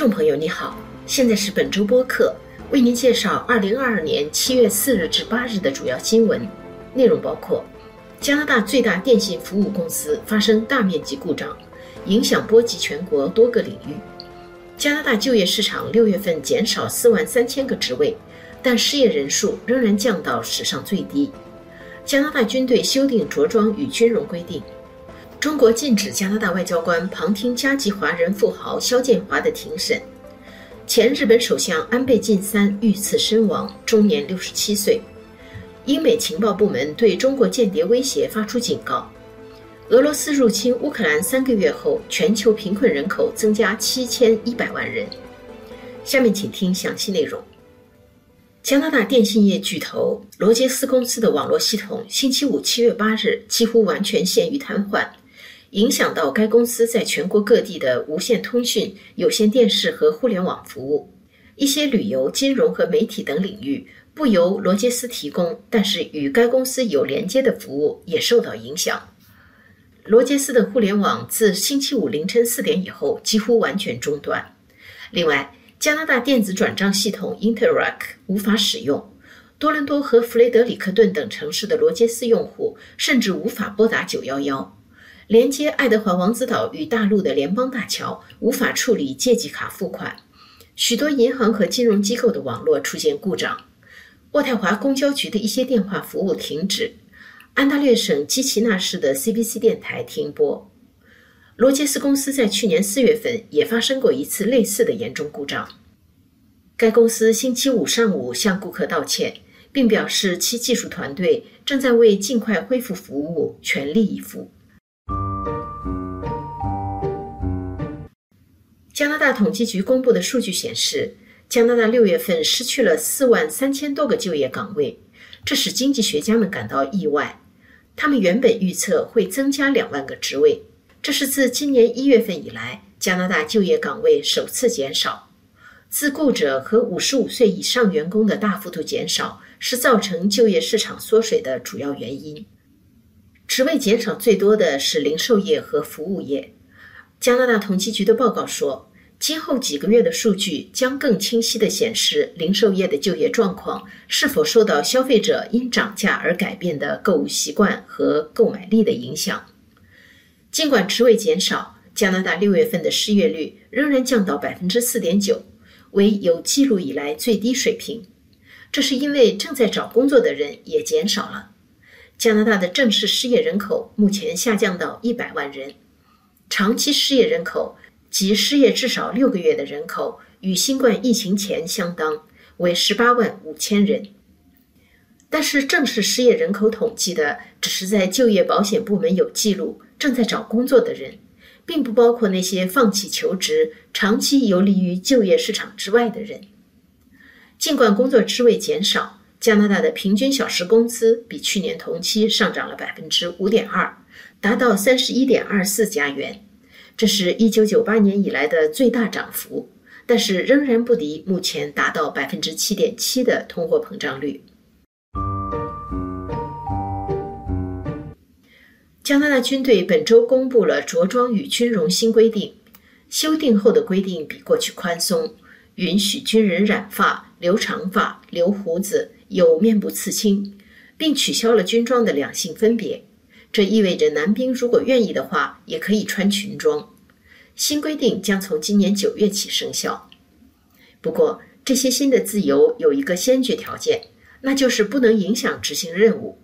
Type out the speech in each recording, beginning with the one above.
众朋友，你好，现在是本周播客，为您介绍二零二二年七月四日至八日的主要新闻内容，包括加拿大最大电信服务公司发生大面积故障，影响波及全国多个领域；加拿大就业市场六月份减少四万三千个职位，但失业人数仍然降到史上最低；加拿大军队修订着装与军容规定。中国禁止加拿大外交官旁听加籍华人富豪肖建华的庭审。前日本首相安倍晋三遇刺身亡，终年六十七岁。英美情报部门对中国间谍威胁发出警告。俄罗斯入侵乌克兰三个月后，全球贫困人口增加七千一百万人。下面请听详细内容。加拿大电信业巨头罗杰斯公司的网络系统星期五七月八日几乎完全陷于瘫痪。影响到该公司在全国各地的无线通讯、有线电视和互联网服务。一些旅游、金融和媒体等领域不由罗杰斯提供，但是与该公司有连接的服务也受到影响。罗杰斯的互联网自星期五凌晨四点以后几乎完全中断。另外，加拿大电子转账系统 Interac 无法使用。多伦多和弗雷德里克顿等城市的罗杰斯用户甚至无法拨打九幺幺。连接爱德华王子岛与大陆的联邦大桥无法处理借记卡付款，许多银行和金融机构的网络出现故障，渥太华公交局的一些电话服务停止，安大略省基奇纳市的 CBC 电台停播。罗杰斯公司在去年四月份也发生过一次类似的严重故障。该公司星期五上午向顾客道歉，并表示其技术团队正在为尽快恢复服务全力以赴。加拿大统计局公布的数据显示，加拿大六月份失去了四万三千多个就业岗位，这使经济学家们感到意外。他们原本预测会增加两万个职位，这是自今年一月份以来加拿大就业岗位首次减少。自雇者和五十五岁以上员工的大幅度减少是造成就业市场缩水的主要原因。职位减少最多的是零售业和服务业。加拿大统计局的报告说。今后几个月的数据将更清晰地显示零售业的就业状况是否受到消费者因涨价而改变的购物习惯和购买力的影响。尽管职位减少，加拿大六月份的失业率仍然降到百分之四点九，为有记录以来最低水平。这是因为正在找工作的人也减少了。加拿大的正式失业人口目前下降到一百万人，长期失业人口。即失业至少六个月的人口与新冠疫情前相当，为十八万五千人。但是，正式失业人口统计的只是在就业保险部门有记录、正在找工作的人，并不包括那些放弃求职、长期游离于就业市场之外的人。尽管工作职位减少，加拿大的平均小时工资比去年同期上涨了百分之五点二，达到三十一点二四加元。这是一九九八年以来的最大涨幅，但是仍然不敌目前达到百分之七点七的通货膨胀率。加拿大军队本周公布了着装与军容新规定，修订后的规定比过去宽松，允许军人染发、留长发、留胡子、有面部刺青，并取消了军装的两性分别。这意味着男兵如果愿意的话，也可以穿裙装。新规定将从今年九月起生效。不过，这些新的自由有一个先决条件，那就是不能影响执行任务。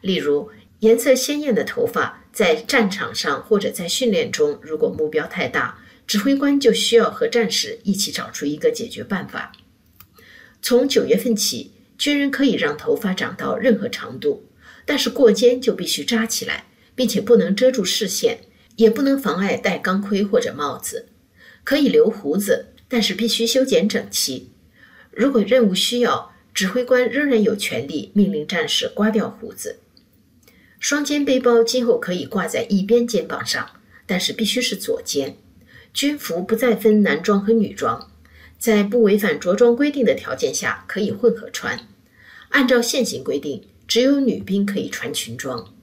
例如，颜色鲜艳的头发在战场上或者在训练中，如果目标太大，指挥官就需要和战士一起找出一个解决办法。从九月份起，军人可以让头发长到任何长度。但是过肩就必须扎起来，并且不能遮住视线，也不能妨碍戴钢盔或者帽子。可以留胡子，但是必须修剪整齐。如果任务需要，指挥官仍然有权利命令战士刮掉胡子。双肩背包今后可以挂在一边肩膀上，但是必须是左肩。军服不再分男装和女装，在不违反着装规定的条件下可以混合穿。按照现行规定。只有女兵可以穿裙装。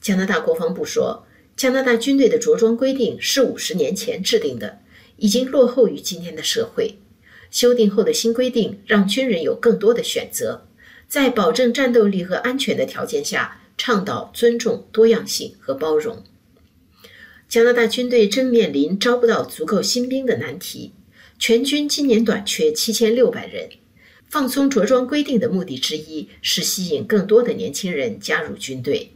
加拿大国防部说，加拿大军队的着装规定是五十年前制定的，已经落后于今天的社会。修订后的新规定让军人有更多的选择，在保证战斗力和安全的条件下，倡导尊重多样性和包容。加拿大军队正面临招不到足够新兵的难题，全军今年短缺七千六百人。放松着装规定的目的之一是吸引更多的年轻人加入军队。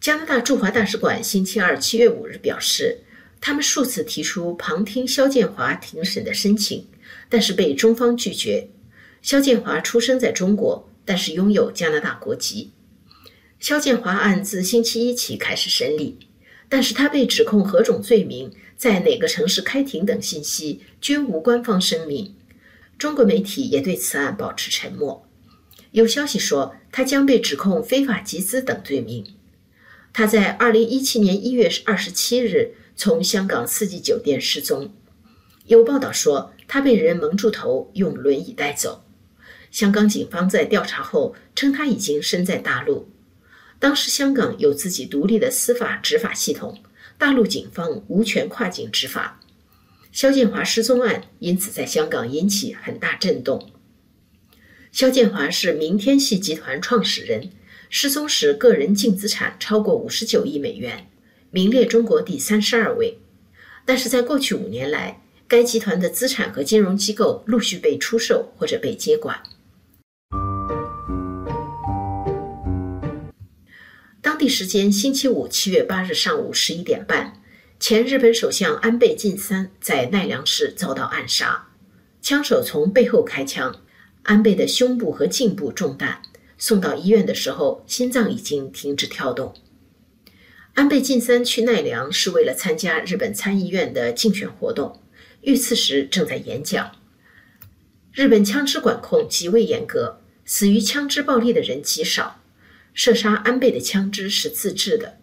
加拿大驻华大使馆星期二七月五日表示，他们数次提出旁听肖建华庭审的申请，但是被中方拒绝。肖建华出生在中国，但是拥有加拿大国籍。肖建华案自星期一起开始审理，但是他被指控何种罪名、在哪个城市开庭等信息均无官方声明。中国媒体也对此案保持沉默。有消息说，他将被指控非法集资等罪名。他在二零一七年一月二十七日从香港四季酒店失踪。有报道说，他被人蒙住头，用轮椅带走。香港警方在调查后称，他已经身在大陆。当时香港有自己独立的司法执法系统，大陆警方无权跨境执法。肖建华失踪案因此在香港引起很大震动。肖建华是明天系集团创始人，失踪时个人净资产超过五十九亿美元，名列中国第三十二位。但是在过去五年来，该集团的资产和金融机构陆续被出售或者被接管。当地时间星期五七月八日上午十一点半，前日本首相安倍晋三在奈良市遭到暗杀，枪手从背后开枪，安倍的胸部和颈部中弹，送到医院的时候心脏已经停止跳动。安倍晋三去奈良是为了参加日本参议院的竞选活动，遇刺时正在演讲。日本枪支管控极为严格，死于枪支暴力的人极少。射杀安倍的枪支是自制的。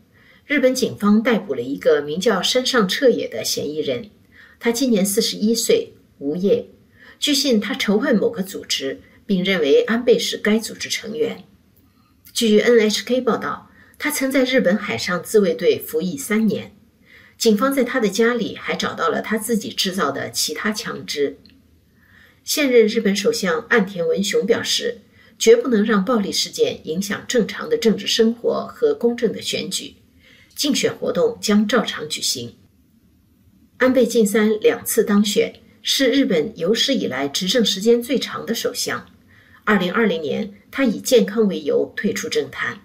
日本警方逮捕了一个名叫山上彻也的嫌疑人，他今年四十一岁，无业。据信他仇恨某个组织，并认为安倍是该组织成员。据 NHK 报道，他曾在日本海上自卫队服役三年。警方在他的家里还找到了他自己制造的其他枪支。现任日本首相岸田文雄表示。绝不能让暴力事件影响正常的政治生活和公正的选举。竞选活动将照常举行。安倍晋三两次当选，是日本有史以来执政时间最长的首相。二零二零年，他以健康为由退出政坛。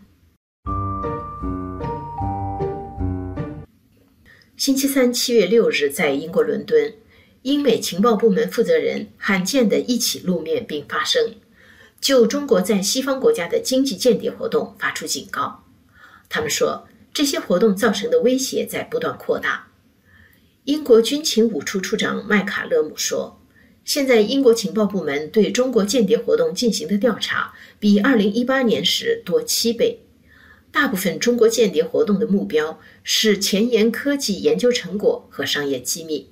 星期三，七月六日，在英国伦敦，英美情报部门负责人罕见的一起露面并发声。就中国在西方国家的经济间谍活动发出警告，他们说这些活动造成的威胁在不断扩大。英国军情五处处长麦卡勒姆说：“现在英国情报部门对中国间谍活动进行的调查比2018年时多七倍，大部分中国间谍活动的目标是前沿科技研究成果和商业机密。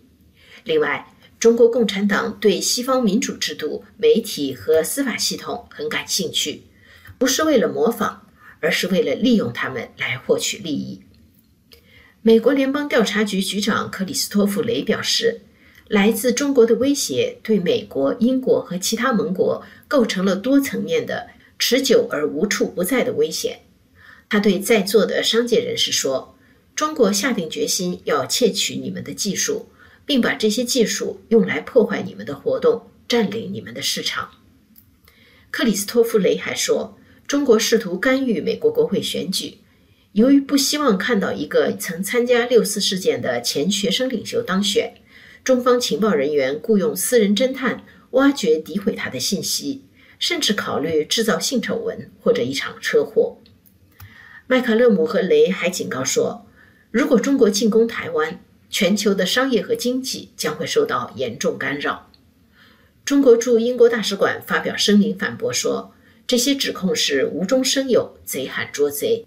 另外。”中国共产党对西方民主制度、媒体和司法系统很感兴趣，不是为了模仿，而是为了利用他们来获取利益。美国联邦调查局局长克里斯托弗·雷表示，来自中国的威胁对美国、英国和其他盟国构成了多层面的、持久而无处不在的危险。他对在座的商界人士说：“中国下定决心要窃取你们的技术。”并把这些技术用来破坏你们的活动，占领你们的市场。克里斯托弗雷还说，中国试图干预美国国会选举，由于不希望看到一个曾参加六四事件的前学生领袖当选，中方情报人员雇佣私人侦探挖掘、诋毁他的信息，甚至考虑制造性丑闻或者一场车祸。麦卡勒姆和雷还警告说，如果中国进攻台湾，全球的商业和经济将会受到严重干扰。中国驻英国大使馆发表声明反驳说，这些指控是无中生有、贼喊捉贼。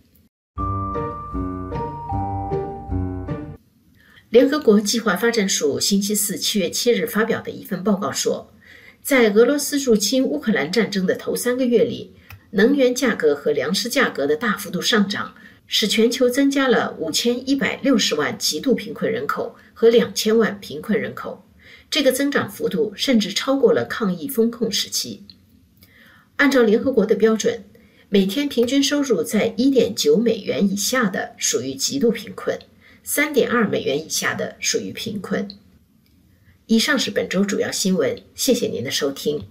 联合国计划发展署星期四七月七日发表的一份报告说，在俄罗斯入侵乌克兰战争的头三个月里，能源价格和粮食价格的大幅度上涨，使全球增加了五千一百六十万极度贫困人口和两千万贫困人口，这个增长幅度甚至超过了抗疫风控时期。按照联合国的标准，每天平均收入在一点九美元以下的属于极度贫困，三点二美元以下的属于贫困。以上是本周主要新闻，谢谢您的收听。